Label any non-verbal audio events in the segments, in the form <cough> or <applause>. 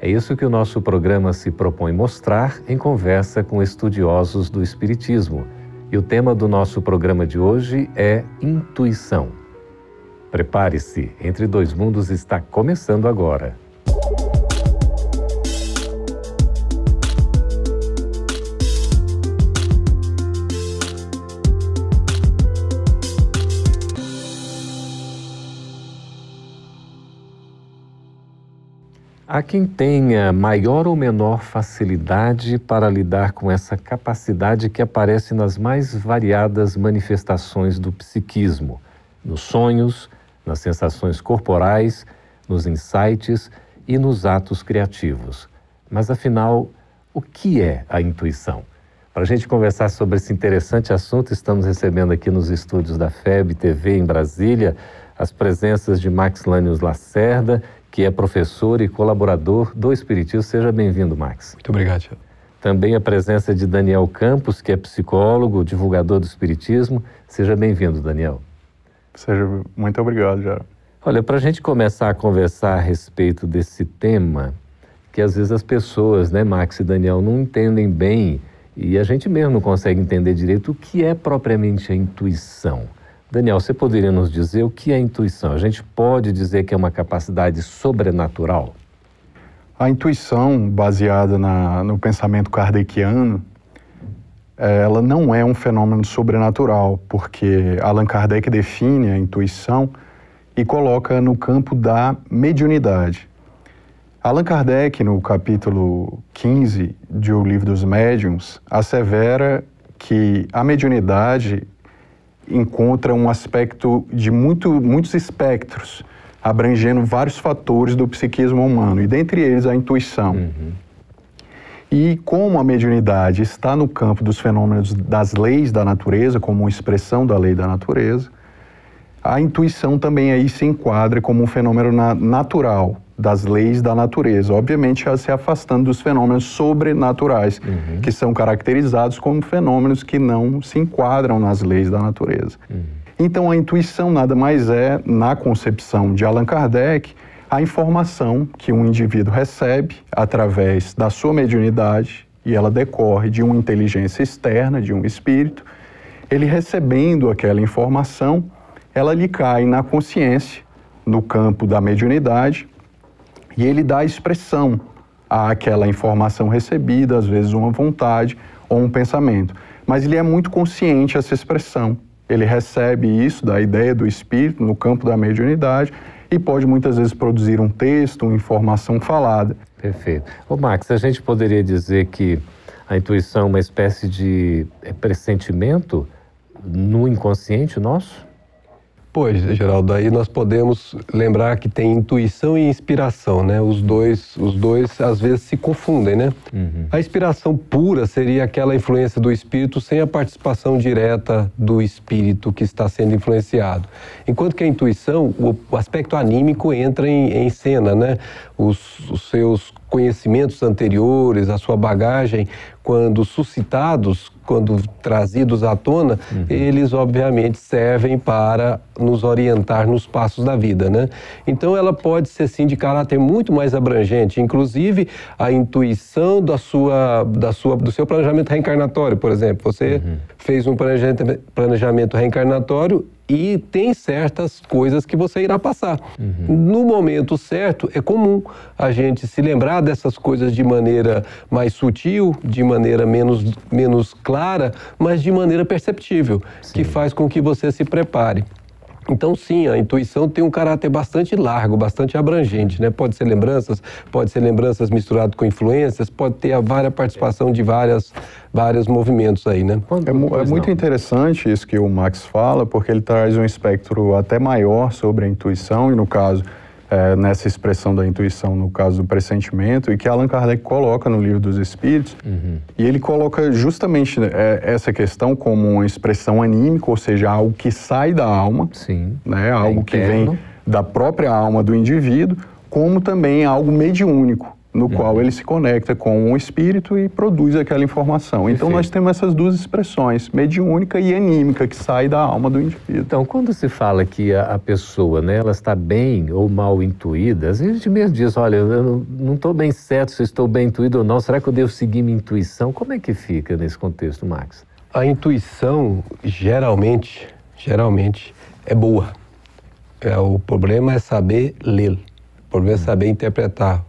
É isso que o nosso programa se propõe mostrar em conversa com estudiosos do Espiritismo. E o tema do nosso programa de hoje é intuição. Prepare-se, Entre Dois Mundos está começando agora. Há quem tenha maior ou menor facilidade para lidar com essa capacidade que aparece nas mais variadas manifestações do psiquismo, nos sonhos, nas sensações corporais, nos insights e nos atos criativos. Mas afinal, o que é a intuição? Para a gente conversar sobre esse interessante assunto, estamos recebendo aqui nos estúdios da FEB TV em Brasília as presenças de Max Lanius Lacerda que é professor e colaborador do Espiritismo. Seja bem-vindo, Max. Muito obrigado, Tiago. Também a presença de Daniel Campos, que é psicólogo, divulgador do Espiritismo. Seja bem-vindo, Daniel. Seja muito obrigado, já. Olha, para a gente começar a conversar a respeito desse tema, que às vezes as pessoas, né, Max e Daniel, não entendem bem e a gente mesmo não consegue entender direito o que é propriamente a intuição. Daniel, você poderia nos dizer o que é intuição? A gente pode dizer que é uma capacidade sobrenatural? A intuição, baseada na, no pensamento kardeciano, é, ela não é um fenômeno sobrenatural, porque Allan Kardec define a intuição e coloca no campo da mediunidade. Allan Kardec, no capítulo 15 de O Livro dos Médiuns, assevera que a mediunidade encontra um aspecto de muito, muitos espectros, abrangendo vários fatores do psiquismo humano, e dentre eles a intuição. Uhum. E como a mediunidade está no campo dos fenômenos das leis da natureza, como uma expressão da lei da natureza, a intuição também aí se enquadra como um fenômeno na natural, das leis da natureza, obviamente se afastando dos fenômenos sobrenaturais, uhum. que são caracterizados como fenômenos que não se enquadram nas leis da natureza. Uhum. Então a intuição nada mais é, na concepção de Allan Kardec, a informação que um indivíduo recebe através da sua mediunidade e ela decorre de uma inteligência externa, de um espírito. Ele recebendo aquela informação, ela lhe cai na consciência, no campo da mediunidade, e ele dá expressão àquela informação recebida, às vezes uma vontade ou um pensamento. Mas ele é muito consciente essa expressão. Ele recebe isso da ideia do espírito no campo da mediunidade e pode muitas vezes produzir um texto, uma informação falada. Perfeito. Ô Max, a gente poderia dizer que a intuição é uma espécie de é, pressentimento no inconsciente nosso? Pois, Geraldo, aí nós podemos lembrar que tem intuição e inspiração, né? Os dois, os dois às vezes se confundem, né? Uhum. A inspiração pura seria aquela influência do espírito sem a participação direta do espírito que está sendo influenciado. Enquanto que a intuição, o, o aspecto anímico entra em, em cena, né? Os, os seus conhecimentos anteriores, a sua bagagem, quando suscitados, quando trazidos à tona, uhum. eles obviamente servem para nos orientar nos passos da vida, né? Então ela pode ser sim de caráter muito mais abrangente, inclusive a intuição da sua, da sua, do seu planejamento reencarnatório, por exemplo. Você uhum. fez um planejamento reencarnatório e tem certas coisas que você irá passar. Uhum. No momento certo, é comum a gente se lembrar dessas coisas de maneira mais sutil, de maneira menos, menos clara, mas de maneira perceptível, Sim. que faz com que você se prepare. Então, sim, a intuição tem um caráter bastante largo, bastante abrangente, né? Pode ser lembranças, pode ser lembranças misturado com influências, pode ter a várias participação de várias, vários movimentos aí, né? É, é muito interessante isso que o Max fala, porque ele traz um espectro até maior sobre a intuição, e no caso, é, nessa expressão da intuição, no caso do pressentimento, e que Allan Kardec coloca no Livro dos Espíritos. Uhum. E ele coloca justamente é, essa questão como uma expressão anímica, ou seja, algo que sai da alma, Sim. Né, algo é que vem da própria alma do indivíduo, como também algo mediúnico no qual ele se conecta com o espírito e produz aquela informação. Perfeito. Então nós temos essas duas expressões, mediúnica e anímica, que sai da alma do indivíduo. Então, quando se fala que a, a pessoa, né, ela está bem ou mal intuída, às vezes a gente mesmo diz, olha, eu não estou bem certo se estou bem intuído ou não, será que eu devo seguir minha intuição? Como é que fica nesse contexto, Max? A intuição, geralmente, geralmente, é boa. É, o problema é saber ler, o problema é saber interpretar.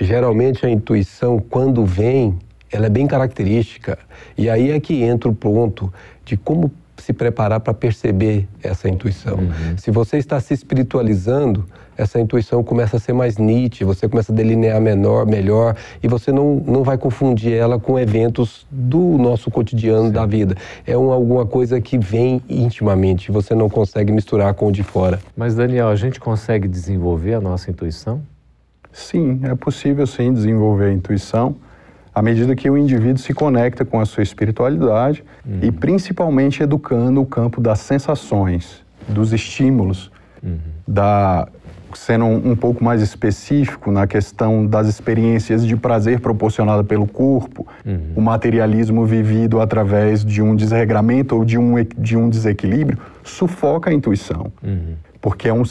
Geralmente a intuição, quando vem, ela é bem característica. E aí é que entra o ponto de como se preparar para perceber essa intuição. Uhum. Se você está se espiritualizando, essa intuição começa a ser mais nítida, você começa a delinear menor, melhor, e você não, não vai confundir ela com eventos do nosso cotidiano Sim. da vida. É um, alguma coisa que vem intimamente, você não consegue misturar com o de fora. Mas, Daniel, a gente consegue desenvolver a nossa intuição? Sim, é possível sim desenvolver a intuição à medida que o indivíduo se conecta com a sua espiritualidade uhum. e principalmente educando o campo das sensações, dos estímulos, uhum. da sendo um, um, pouco mais específico na questão das experiências de prazer proporcionada pelo corpo, uhum. o materialismo vivido através de um desregramento ou de um, de um desequilíbrio, sufoca a intuição. Porque é, um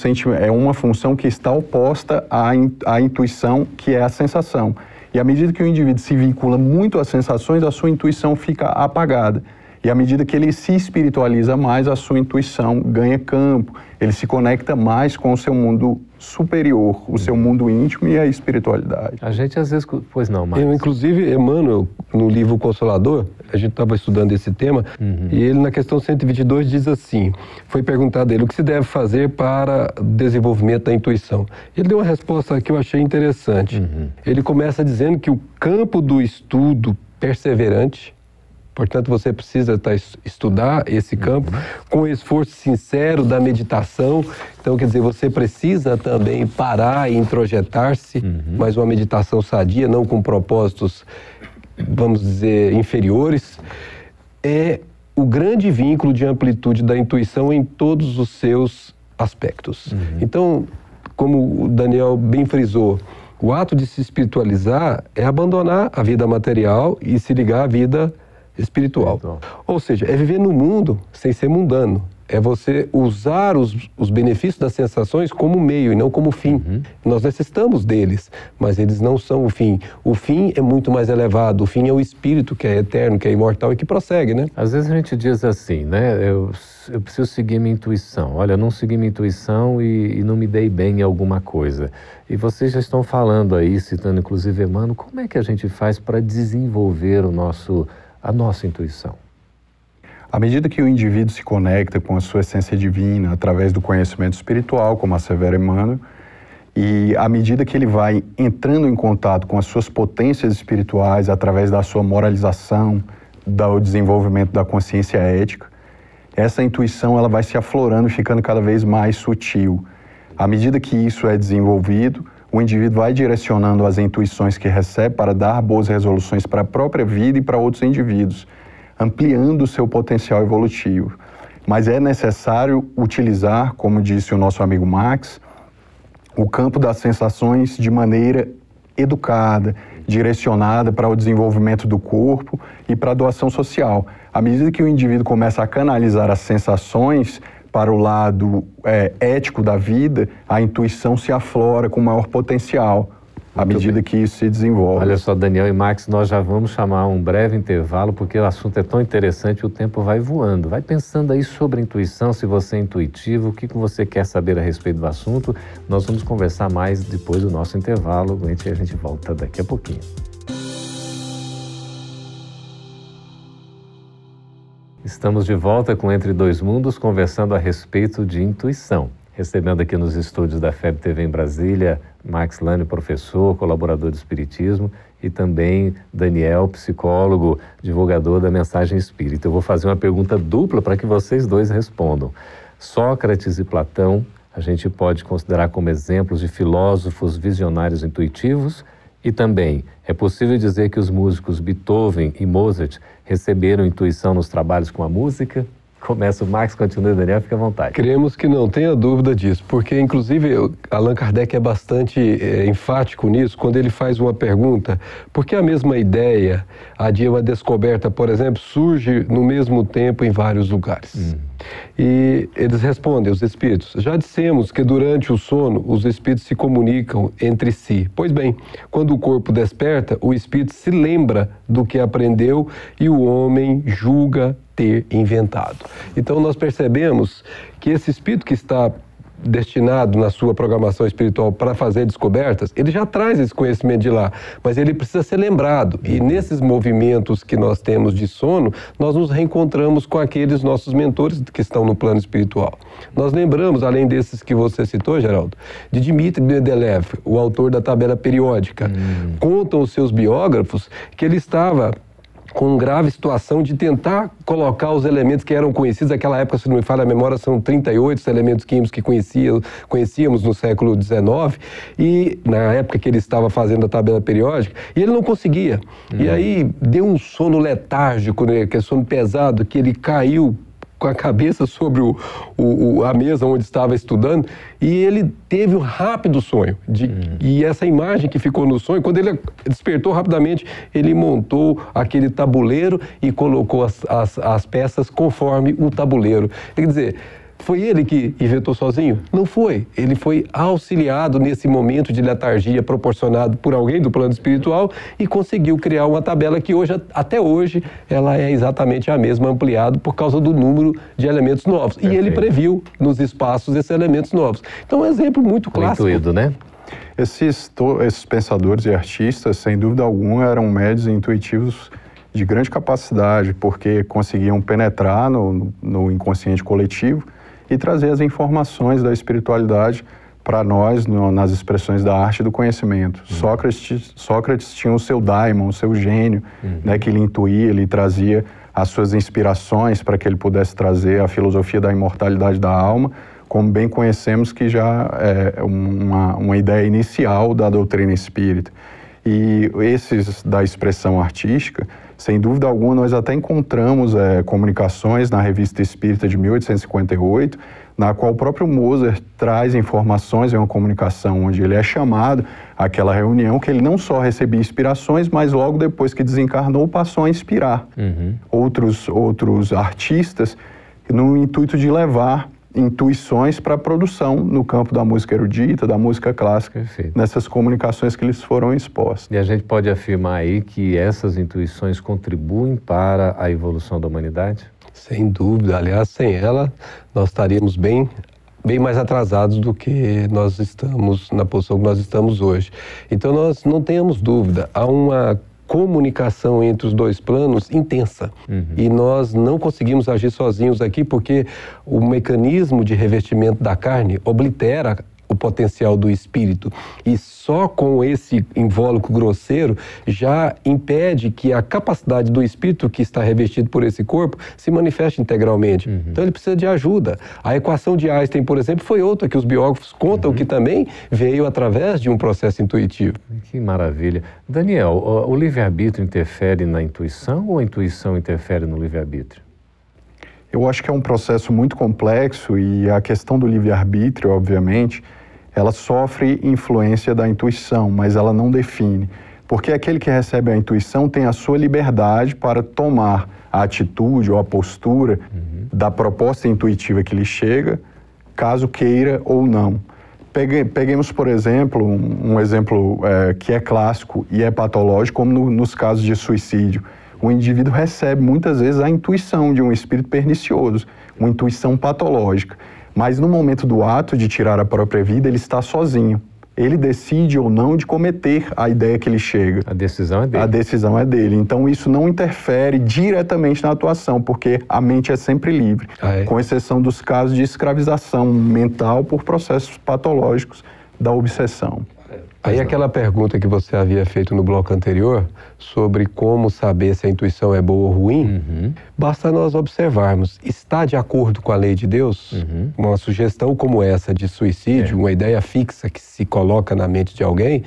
é uma função que está oposta à, in, à intuição, que é a sensação. E à medida que o indivíduo se vincula muito às sensações, a sua intuição fica apagada. E à medida que ele se espiritualiza mais, a sua intuição ganha campo, ele se conecta mais com o seu mundo superior, o seu mundo íntimo e a espiritualidade. A gente às vezes, pois não, mas... Eu, inclusive, Emmanuel, no livro Consolador, a gente estava estudando esse tema, uhum. e ele na questão 122 diz assim, foi perguntado a ele o que se deve fazer para o desenvolvimento da intuição. Ele deu uma resposta que eu achei interessante. Uhum. Ele começa dizendo que o campo do estudo perseverante Portanto, você precisa tá, estudar esse campo com esforço sincero da meditação. Então, quer dizer, você precisa também parar e introjetar-se, uhum. mas uma meditação sadia, não com propósitos, vamos dizer, inferiores. É o grande vínculo de amplitude da intuição em todos os seus aspectos. Uhum. Então, como o Daniel bem frisou, o ato de se espiritualizar é abandonar a vida material e se ligar à vida espiritual. Espiritual. Ou seja, é viver no mundo sem ser mundano. É você usar os, os benefícios das sensações como meio e não como fim. Uhum. Nós necessitamos deles, mas eles não são o fim. O fim é muito mais elevado. O fim é o espírito que é eterno, que é imortal e que prossegue, né? Às vezes a gente diz assim, né? Eu, eu preciso seguir minha intuição. Olha, eu não segui minha intuição e, e não me dei bem em alguma coisa. E vocês já estão falando aí, citando inclusive Emmanuel, como é que a gente faz para desenvolver o nosso a nossa intuição? À medida que o indivíduo se conecta com a sua essência divina através do conhecimento espiritual, como assevera Emmanuel, e à medida que ele vai entrando em contato com as suas potências espirituais através da sua moralização, do desenvolvimento da consciência ética, essa intuição ela vai se aflorando, ficando cada vez mais sutil. À medida que isso é desenvolvido, o indivíduo vai direcionando as intuições que recebe para dar boas resoluções para a própria vida e para outros indivíduos, ampliando o seu potencial evolutivo. Mas é necessário utilizar, como disse o nosso amigo Max, o campo das sensações de maneira educada, direcionada para o desenvolvimento do corpo e para a doação social. À medida que o indivíduo começa a canalizar as sensações para o lado é, ético da vida, a intuição se aflora com maior potencial à medida bem. que isso se desenvolve. Olha só, Daniel e Max, nós já vamos chamar um breve intervalo, porque o assunto é tão interessante e o tempo vai voando. Vai pensando aí sobre intuição, se você é intuitivo, o que você quer saber a respeito do assunto. Nós vamos conversar mais depois do nosso intervalo, e a gente volta daqui a pouquinho. Estamos de volta com Entre Dois Mundos, conversando a respeito de intuição. Recebendo aqui nos estúdios da FEB TV em Brasília, Max Lane, professor, colaborador de Espiritismo, e também Daniel, psicólogo, divulgador da mensagem espírita. Eu vou fazer uma pergunta dupla para que vocês dois respondam. Sócrates e Platão a gente pode considerar como exemplos de filósofos visionários intuitivos e também é possível dizer que os músicos Beethoven e Mozart receberam intuição nos trabalhos com a música? Começa o Max, continua, Daniel, fica à vontade. Cremos que não tenha dúvida disso, porque inclusive Allan Kardec é bastante é, enfático nisso quando ele faz uma pergunta, porque a mesma ideia, a de uma descoberta, por exemplo, surge no mesmo tempo em vários lugares. Hum. E eles respondem, os espíritos, já dissemos que durante o sono os espíritos se comunicam entre si. Pois bem, quando o corpo desperta, o espírito se lembra do que aprendeu e o homem julga ter inventado. Então nós percebemos que esse espírito que está destinado na sua programação espiritual para fazer descobertas, ele já traz esse conhecimento de lá, mas ele precisa ser lembrado. E nesses movimentos que nós temos de sono, nós nos reencontramos com aqueles nossos mentores que estão no plano espiritual. Nós lembramos, além desses que você citou, Geraldo, de Dmitry Mendeleev, o autor da tabela periódica. Hum. Contam os seus biógrafos que ele estava com grave situação de tentar colocar os elementos que eram conhecidos naquela época, se não me falha a memória, são 38 elementos químicos que conhecia, conhecíamos no século XIX, e na época que ele estava fazendo a tabela periódica, e ele não conseguia. Uhum. E aí deu um sono letárgico, né, que é sono pesado, que ele caiu com a cabeça sobre o, o, a mesa onde estava estudando e ele teve um rápido sonho. De, uhum. E essa imagem que ficou no sonho, quando ele despertou rapidamente, ele montou aquele tabuleiro e colocou as, as, as peças conforme o tabuleiro. Quer dizer, foi ele que inventou sozinho? Não foi. Ele foi auxiliado nesse momento de letargia proporcionado por alguém do plano espiritual e conseguiu criar uma tabela que hoje, até hoje, ela é exatamente a mesma, ampliado por causa do número de elementos novos. Perfeito. E ele previu nos espaços esses elementos novos. Então, é um exemplo muito clássico. Intuído, né? Esses, esses pensadores e artistas, sem dúvida alguma, eram médios intuitivos de grande capacidade, porque conseguiam penetrar no, no inconsciente coletivo e trazer as informações da espiritualidade para nós no, nas expressões da arte e do conhecimento. Uhum. Sócrates, Sócrates tinha o seu daimon, o seu gênio, uhum. né, que ele intuía, ele trazia as suas inspirações para que ele pudesse trazer a filosofia da imortalidade da alma, como bem conhecemos que já é uma, uma ideia inicial da doutrina espírita. E esses da expressão artística, sem dúvida alguma, nós até encontramos é, comunicações na Revista Espírita de 1858, na qual o próprio Mozart traz informações em uma comunicação onde ele é chamado àquela reunião que ele não só recebia inspirações, mas logo depois que desencarnou passou a inspirar uhum. outros, outros artistas no intuito de levar intuições para a produção no campo da música erudita, da música clássica, Perfeito. nessas comunicações que eles foram expostos. E a gente pode afirmar aí que essas intuições contribuem para a evolução da humanidade? Sem dúvida. Aliás, sem ela, nós estaríamos bem bem mais atrasados do que nós estamos na posição que nós estamos hoje. Então nós não tenhamos dúvida, há uma comunicação entre os dois planos intensa. Uhum. E nós não conseguimos agir sozinhos aqui porque o mecanismo de revestimento da carne oblitera o potencial do espírito. E só com esse invólucro grosseiro já impede que a capacidade do espírito que está revestido por esse corpo se manifeste integralmente. Uhum. Então ele precisa de ajuda. A equação de Einstein, por exemplo, foi outra que os biógrafos contam uhum. que também veio através de um processo intuitivo. Que maravilha. Daniel, o livre-arbítrio interfere na intuição ou a intuição interfere no livre-arbítrio? Eu acho que é um processo muito complexo e a questão do livre-arbítrio, obviamente, ela sofre influência da intuição, mas ela não define. Porque aquele que recebe a intuição tem a sua liberdade para tomar a atitude ou a postura uhum. da proposta intuitiva que lhe chega, caso queira ou não. peguemos, por exemplo, um, um exemplo é, que é clássico e é patológico, como no, nos casos de suicídio. O indivíduo recebe muitas vezes a intuição de um espírito pernicioso, uma intuição patológica. Mas no momento do ato de tirar a própria vida, ele está sozinho. Ele decide ou não de cometer a ideia que ele chega. A decisão é dele. A decisão é dele. Então isso não interfere diretamente na atuação, porque a mente é sempre livre, ah, é? com exceção dos casos de escravização mental por processos patológicos da obsessão. Aí aquela pergunta que você havia feito no bloco anterior sobre como saber se a intuição é boa ou ruim, uhum. basta nós observarmos. Está de acordo com a lei de Deus? Uhum. Uma sugestão como essa de suicídio, é. uma ideia fixa que se coloca na mente de alguém,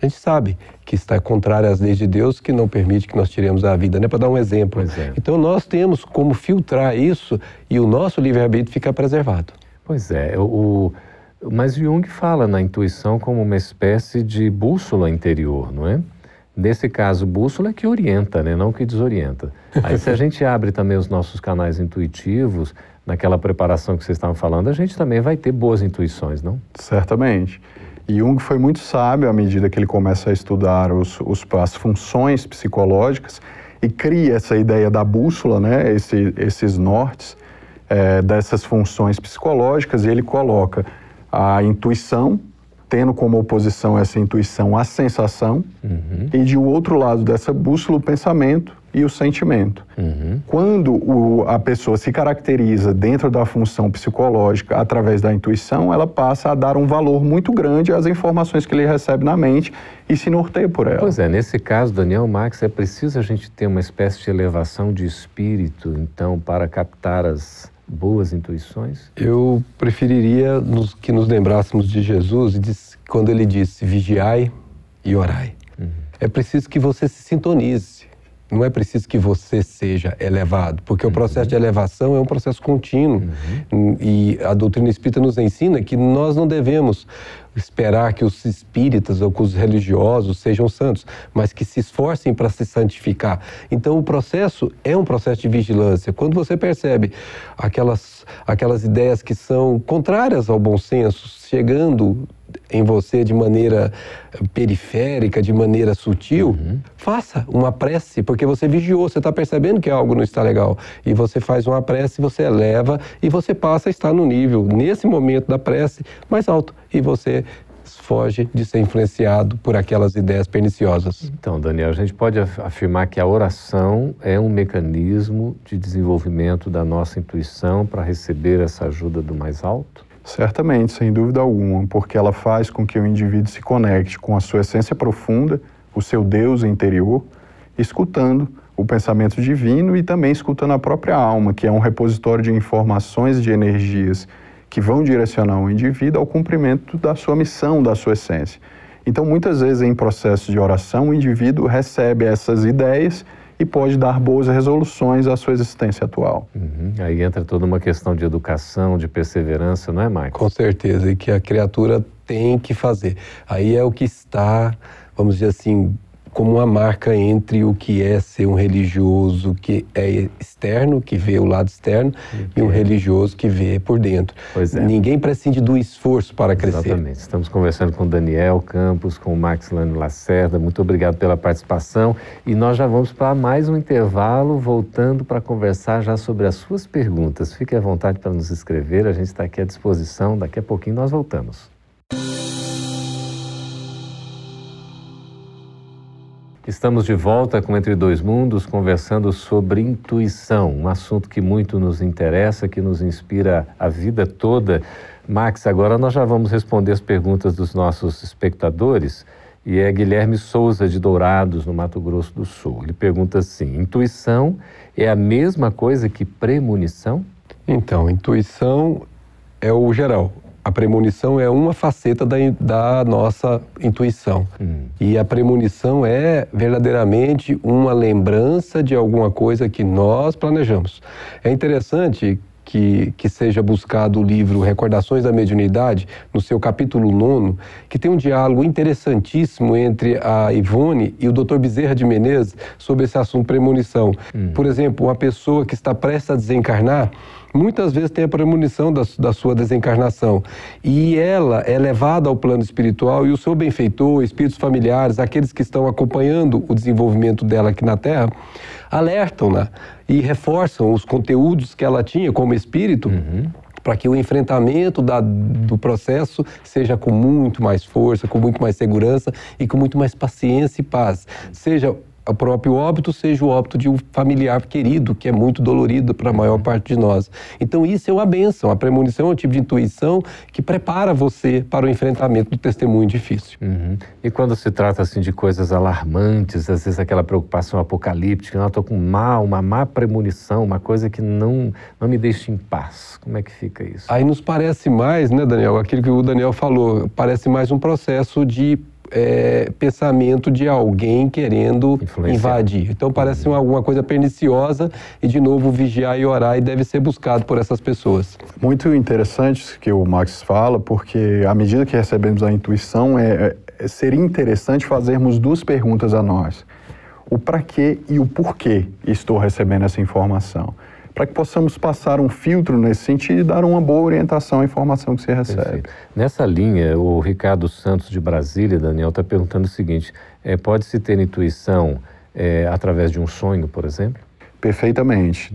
a gente sabe que está contrária às leis de Deus, que não permite que nós tiremos a vida, né? Para dar um exemplo. É. Então nós temos como filtrar isso e o nosso livre-arbítrio fica preservado. Pois é, o, mas Jung fala na intuição como uma espécie de bússola interior, não é? Nesse caso, bússola é que orienta, né? não que desorienta. Aí, se a <laughs> gente abre também os nossos canais intuitivos, naquela preparação que vocês estavam falando, a gente também vai ter boas intuições, não? Certamente. Jung foi muito sábio à medida que ele começa a estudar os, os, as funções psicológicas e cria essa ideia da bússola, né? Esse, esses nortes é, dessas funções psicológicas, e ele coloca a intuição, tendo como oposição essa intuição a sensação, uhum. e de outro lado dessa bússola o pensamento e o sentimento. Uhum. Quando o, a pessoa se caracteriza dentro da função psicológica através da intuição, ela passa a dar um valor muito grande às informações que ele recebe na mente e se norteia por ela. Pois é, nesse caso, Daniel Max, é preciso a gente ter uma espécie de elevação de espírito, então, para captar as boas intuições? Eu preferiria nos, que nos lembrássemos de Jesus quando ele disse: vigiai e orai. Uhum. É preciso que você se sintonize. Não é preciso que você seja elevado, porque uhum. o processo de elevação é um processo contínuo. Uhum. E a doutrina espírita nos ensina que nós não devemos esperar que os espíritas ou que os religiosos sejam santos, mas que se esforcem para se santificar. Então o processo é um processo de vigilância. Quando você percebe aquelas, aquelas ideias que são contrárias ao bom senso chegando em você de maneira periférica, de maneira sutil, uhum. faça uma prece, porque você vigiou, você está percebendo que algo não está legal. E você faz uma prece, você eleva e você passa a estar no nível, nesse momento da prece, mais alto. E você foge de ser influenciado por aquelas ideias perniciosas. Então, Daniel, a gente pode afirmar que a oração é um mecanismo de desenvolvimento da nossa intuição para receber essa ajuda do mais alto? Certamente, sem dúvida alguma, porque ela faz com que o indivíduo se conecte com a sua essência profunda, o seu Deus interior, escutando o pensamento divino e também escutando a própria alma, que é um repositório de informações de energias que vão direcionar o indivíduo ao cumprimento da sua missão, da sua essência. Então, muitas vezes em processo de oração, o indivíduo recebe essas ideias e pode dar boas resoluções à sua existência atual. Uhum. Aí entra toda uma questão de educação, de perseverança, não é, Mike? Com certeza, e que a criatura tem que fazer. Aí é o que está, vamos dizer assim, como uma marca entre o que é ser um religioso que é externo, que vê o lado externo, e um religioso que vê por dentro. É. Ninguém prescinde do esforço para crescer. Exatamente. Estamos conversando com Daniel Campos, com o Max Lano Lacerda. Muito obrigado pela participação. E nós já vamos para mais um intervalo, voltando para conversar já sobre as suas perguntas. Fique à vontade para nos escrever, a gente está aqui à disposição. Daqui a pouquinho nós voltamos. Estamos de volta com Entre Dois Mundos, conversando sobre intuição, um assunto que muito nos interessa, que nos inspira a vida toda. Max, agora nós já vamos responder as perguntas dos nossos espectadores. E é Guilherme Souza, de Dourados, no Mato Grosso do Sul. Ele pergunta assim: intuição é a mesma coisa que premonição? Então, intuição é o geral, a premonição é uma faceta da, da nossa intuição. Hum. E a premonição é verdadeiramente uma lembrança de alguma coisa que nós planejamos. É interessante que, que, seja buscado o livro Recordações da Mediunidade, no seu capítulo 9, que tem um diálogo interessantíssimo entre a Ivone e o Dr. Bezerra de Menezes sobre esse assunto premonição. Hum. Por exemplo, uma pessoa que está prestes a desencarnar, muitas vezes tem a premonição da, da, sua desencarnação. E ela é levada ao plano espiritual e o seu benfeitor, espíritos familiares, aqueles que estão acompanhando o desenvolvimento dela aqui na Terra, alertam-na e reforçam os conteúdos que ela tinha como espírito. Uhum para que o enfrentamento da, do processo seja com muito mais força, com muito mais segurança e com muito mais paciência e paz. Seja o próprio óbito seja o óbito de um familiar querido, que é muito dolorido para a maior uhum. parte de nós. Então, isso é uma benção. A premonição é um tipo de intuição que prepara você para o enfrentamento do testemunho difícil. Uhum. E quando se trata assim de coisas alarmantes, às vezes aquela preocupação apocalíptica, eu estou com mal, uma má premonição, uma coisa que não, não me deixa em paz. Como é que fica isso? Aí nos parece mais, né, Daniel, aquilo que o Daniel falou, parece mais um processo de é, pensamento de alguém querendo invadir. Então parece uhum. alguma coisa perniciosa e, de novo, vigiar e orar e deve ser buscado por essas pessoas. Muito interessante que o Max fala, porque à medida que recebemos a intuição, é, é seria interessante fazermos duas perguntas a nós. O para quê e o porquê estou recebendo essa informação para que possamos passar um filtro nesse sentido e dar uma boa orientação à informação que você recebe. Perfeito. Nessa linha, o Ricardo Santos de Brasília, Daniel, está perguntando o seguinte: é, pode-se ter intuição é, através de um sonho, por exemplo? Perfeitamente.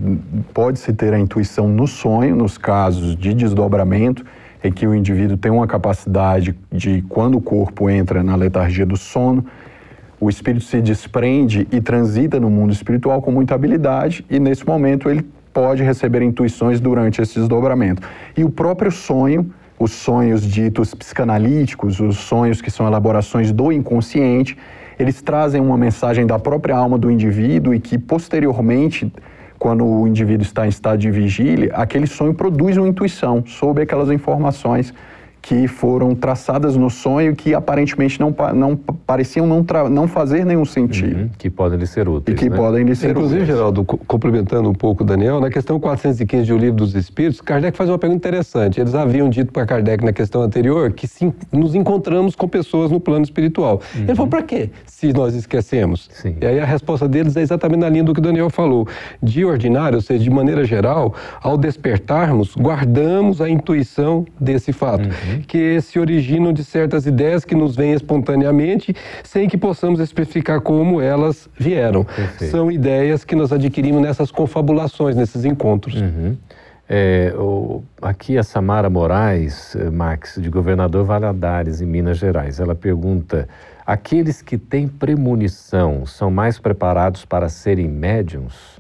Pode-se ter a intuição no sonho, nos casos de desdobramento, em que o indivíduo tem uma capacidade de, quando o corpo entra na letargia do sono, o espírito se desprende e transita no mundo espiritual com muita habilidade, e nesse momento ele pode receber intuições durante esse desdobramento. E o próprio sonho, os sonhos ditos psicanalíticos, os sonhos que são elaborações do inconsciente, eles trazem uma mensagem da própria alma do indivíduo e que posteriormente quando o indivíduo está em estado de vigília, aquele sonho produz uma intuição sobre aquelas informações que foram traçadas no sonho que aparentemente não, não pareciam não, não fazer nenhum sentido. Uhum, que podem lhe ser úteis. E que né? podem lhe ser Inclusive, úteis. Geraldo, complementando um pouco o Daniel, na questão 415 do Livro dos Espíritos, Kardec faz uma pergunta interessante. Eles haviam dito para Kardec na questão anterior que sim, nos encontramos com pessoas no plano espiritual. Uhum. Ele falou, para quê? Se nós esquecemos. Sim. E aí a resposta deles é exatamente na linha do que o Daniel falou. De ordinário, ou seja, de maneira geral, ao despertarmos, guardamos a intuição desse fato. Uhum. Que se originam de certas ideias que nos vêm espontaneamente, sem que possamos especificar como elas vieram. Perfeito. São ideias que nós adquirimos nessas confabulações, nesses encontros. Uhum. É, o, aqui a Samara Moraes, eh, Max, de Governador Valadares, em Minas Gerais, ela pergunta: aqueles que têm premonição são mais preparados para serem médiums?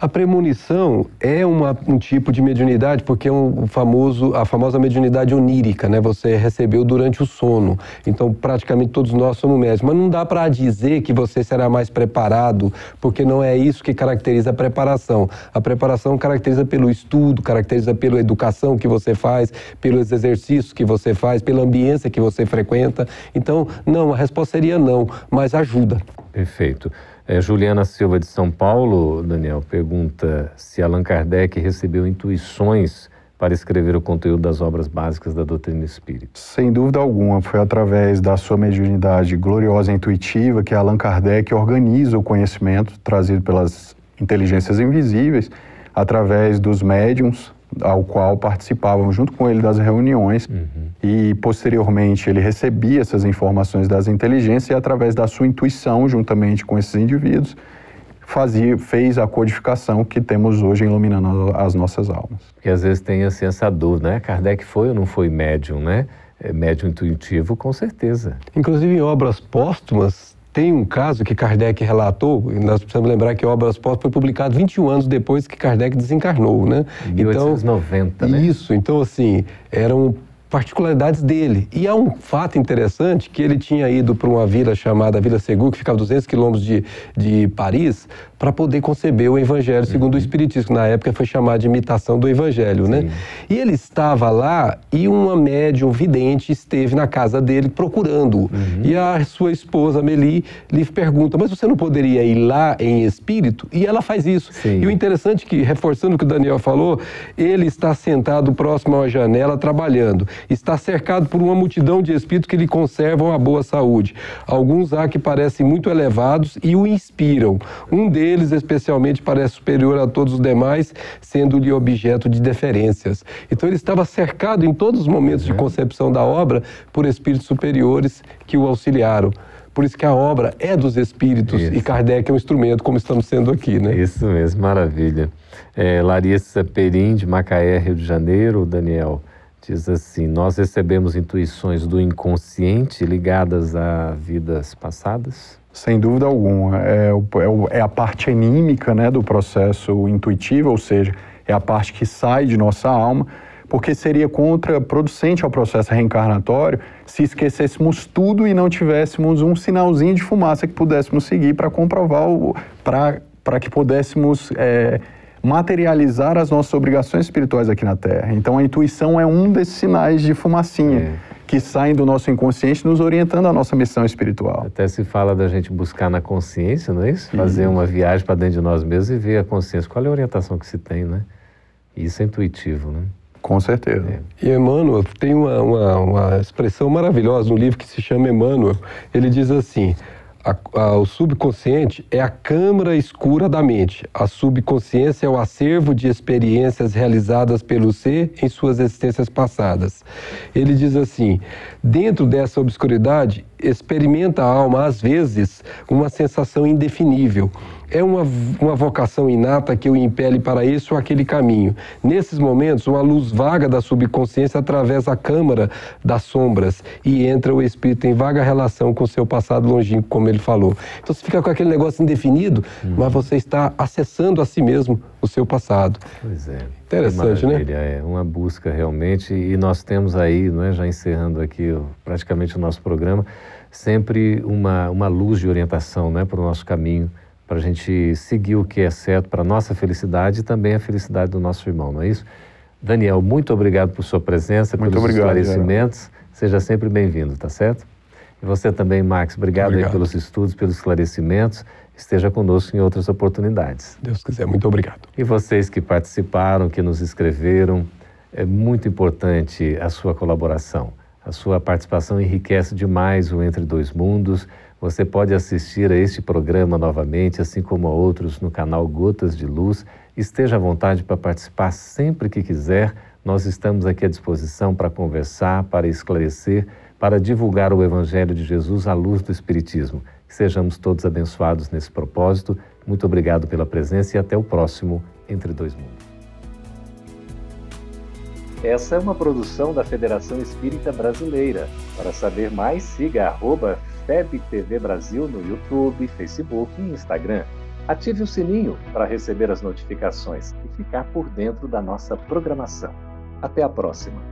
A premonição é uma, um tipo de mediunidade porque é um famoso, a famosa mediunidade onírica, né? Você recebeu durante o sono. Então, praticamente todos nós somos médicos. Mas não dá para dizer que você será mais preparado, porque não é isso que caracteriza a preparação. A preparação caracteriza pelo estudo, caracteriza pela educação que você faz, pelos exercícios que você faz, pela ambiência que você frequenta. Então, não, a resposta seria não, mas ajuda. Perfeito. É, Juliana Silva de São Paulo, Daniel, pergunta se Allan Kardec recebeu intuições para escrever o conteúdo das obras básicas da doutrina espírita. Sem dúvida alguma, foi através da sua mediunidade gloriosa e intuitiva que Allan Kardec organiza o conhecimento trazido pelas inteligências invisíveis através dos médiums, ao qual participavam junto com ele das reuniões uhum. e posteriormente ele recebia essas informações das inteligências e através da sua intuição juntamente com esses indivíduos fazia fez a codificação que temos hoje iluminando as nossas almas. Porque às vezes tem assim, essa dúvida, né? Kardec foi ou não foi médium, né? É médium intuitivo, com certeza. Inclusive em obras póstumas tem um caso que Kardec relatou, nós precisamos lembrar que Obras Póstumas foi publicado 21 anos depois que Kardec desencarnou, né? 1890, então, né? Isso, então assim, eram particularidades dele. E há um fato interessante que ele tinha ido para uma vila chamada Vila Segur, que ficava a 200 quilômetros de, de Paris, para poder conceber o Evangelho segundo uhum. o Espiritismo, que na época foi chamado de imitação do Evangelho, né? Sim. né? E ele estava lá e uma médium vidente esteve na casa dele procurando. Uhum. E a sua esposa, Meli, lhe pergunta, mas você não poderia ir lá em espírito? E ela faz isso. Sim. E o interessante é que, reforçando o que o Daniel falou, ele está sentado próximo à janela trabalhando. Está cercado por uma multidão de espíritos que lhe conservam a boa saúde. Alguns há que parecem muito elevados e o inspiram. Um deles deles especialmente parece superior a todos os demais, sendo-lhe objeto de deferências. Então ele estava cercado em todos os momentos de uhum. concepção da obra por espíritos superiores que o auxiliaram. Por isso que a obra é dos espíritos isso. e Kardec é um instrumento, como estamos sendo aqui, né? Isso mesmo, maravilha. É, Larissa Perim, de Macaé, Rio de Janeiro, Daniel, diz assim: Nós recebemos intuições do inconsciente ligadas a vidas passadas? Sem dúvida alguma. É, é, é a parte anímica né, do processo intuitivo, ou seja, é a parte que sai de nossa alma, porque seria contraproducente ao processo reencarnatório se esquecêssemos tudo e não tivéssemos um sinalzinho de fumaça que pudéssemos seguir para comprovar, para que pudéssemos é, materializar as nossas obrigações espirituais aqui na Terra. Então a intuição é um desses sinais de fumacinha. É que saem do nosso inconsciente, nos orientando à nossa missão espiritual. Até se fala da gente buscar na consciência, não é isso? Fazer uma viagem para dentro de nós mesmos e ver a consciência. Qual é a orientação que se tem, né? Isso é intuitivo, né? Com certeza. É. E Emmanuel tem uma, uma, uma expressão maravilhosa no livro que se chama Emmanuel. Ele diz assim: a, a, o subconsciente é a câmara escura da mente. A subconsciência é o acervo de experiências realizadas pelo ser em suas existências passadas. Ele diz assim: dentro dessa obscuridade, experimenta a alma, às vezes, uma sensação indefinível é uma, uma vocação inata que o impele para esse ou aquele caminho. Nesses momentos, uma luz vaga da subconsciência atravessa a câmara das sombras e entra o espírito em vaga relação com o seu passado longínquo, como ele falou. Então você fica com aquele negócio indefinido, hum. mas você está acessando a si mesmo o seu passado. Pois é. Interessante, né? É uma busca realmente, e nós temos aí, não é, já encerrando aqui praticamente o nosso programa, sempre uma, uma luz de orientação né, para o nosso caminho para a gente seguir o que é certo para a nossa felicidade e também a felicidade do nosso irmão, não é isso? Daniel, muito obrigado por sua presença, muito pelos obrigado, esclarecimentos. Seja sempre bem-vindo, tá certo? E você também, Max, obrigado, obrigado. pelos estudos, pelos esclarecimentos. Esteja conosco em outras oportunidades. Deus quiser, muito obrigado. E vocês que participaram, que nos escreveram, é muito importante a sua colaboração. A sua participação enriquece demais o Entre Dois Mundos você pode assistir a este programa novamente, assim como a outros no canal Gotas de Luz. Esteja à vontade para participar sempre que quiser. Nós estamos aqui à disposição para conversar, para esclarecer, para divulgar o Evangelho de Jesus à luz do Espiritismo. Que sejamos todos abençoados nesse propósito. Muito obrigado pela presença e até o próximo Entre Dois Mundos. Essa é uma produção da Federação Espírita Brasileira. Para saber mais, siga arroba FEB TV Brasil no YouTube, Facebook e Instagram. Ative o sininho para receber as notificações e ficar por dentro da nossa programação. Até a próxima!